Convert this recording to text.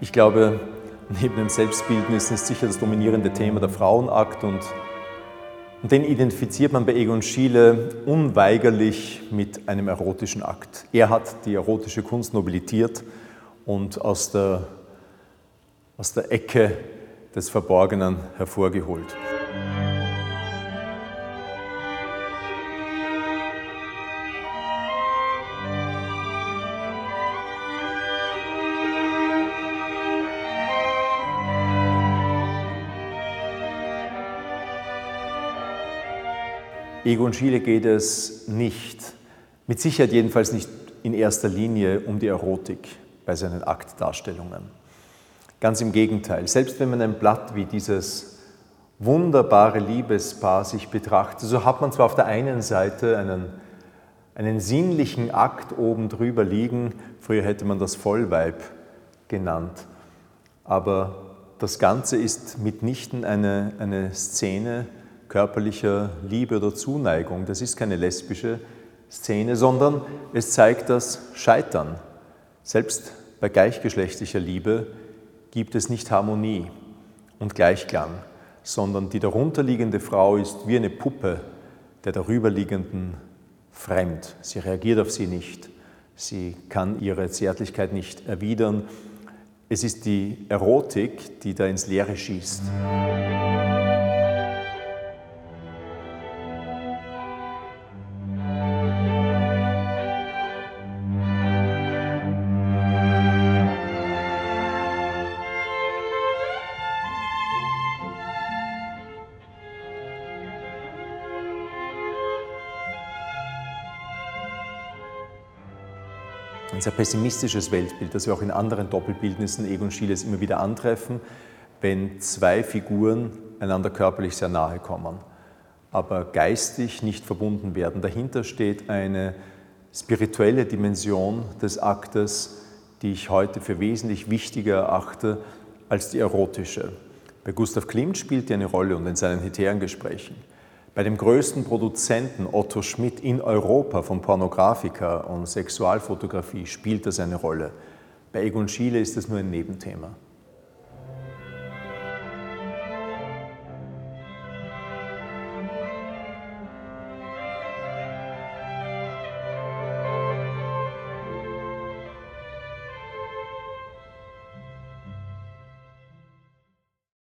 Ich glaube, neben dem Selbstbildnis ist sicher das dominierende Thema der Frauenakt und, den identifiziert man bei Egon Schiele unweigerlich mit einem erotischen Akt. Er hat die erotische Kunst nobilitiert und aus der, aus der Ecke des Verborgenen hervorgeholt. Egon Schiele geht es nicht, mit Sicherheit jedenfalls nicht in erster Linie um die Erotik bei seinen Aktdarstellungen. Ganz im Gegenteil, selbst wenn man ein Blatt wie dieses wunderbare Liebespaar sich betrachtet, so hat man zwar auf der einen Seite einen, einen sinnlichen Akt oben drüber liegen, früher hätte man das Vollweib genannt, aber das Ganze ist mitnichten eine, eine Szene, körperlicher Liebe oder Zuneigung. Das ist keine lesbische Szene, sondern es zeigt das Scheitern. Selbst bei gleichgeschlechtlicher Liebe gibt es nicht Harmonie und Gleichklang, sondern die darunterliegende Frau ist wie eine Puppe der darüberliegenden fremd. Sie reagiert auf sie nicht. Sie kann ihre Zärtlichkeit nicht erwidern. Es ist die Erotik, die da ins Leere schießt. Ein sehr pessimistisches Weltbild, das wir auch in anderen Doppelbildnissen Egon Schieles immer wieder antreffen, wenn zwei Figuren einander körperlich sehr nahe kommen, aber geistig nicht verbunden werden. Dahinter steht eine spirituelle Dimension des Aktes, die ich heute für wesentlich wichtiger erachte als die erotische. Bei Gustav Klimt spielt die eine Rolle und in seinen Heterengesprächen. Bei dem größten Produzenten Otto Schmidt in Europa von Pornografika und Sexualfotografie spielt das eine Rolle. Bei Egon Schiele ist das nur ein Nebenthema.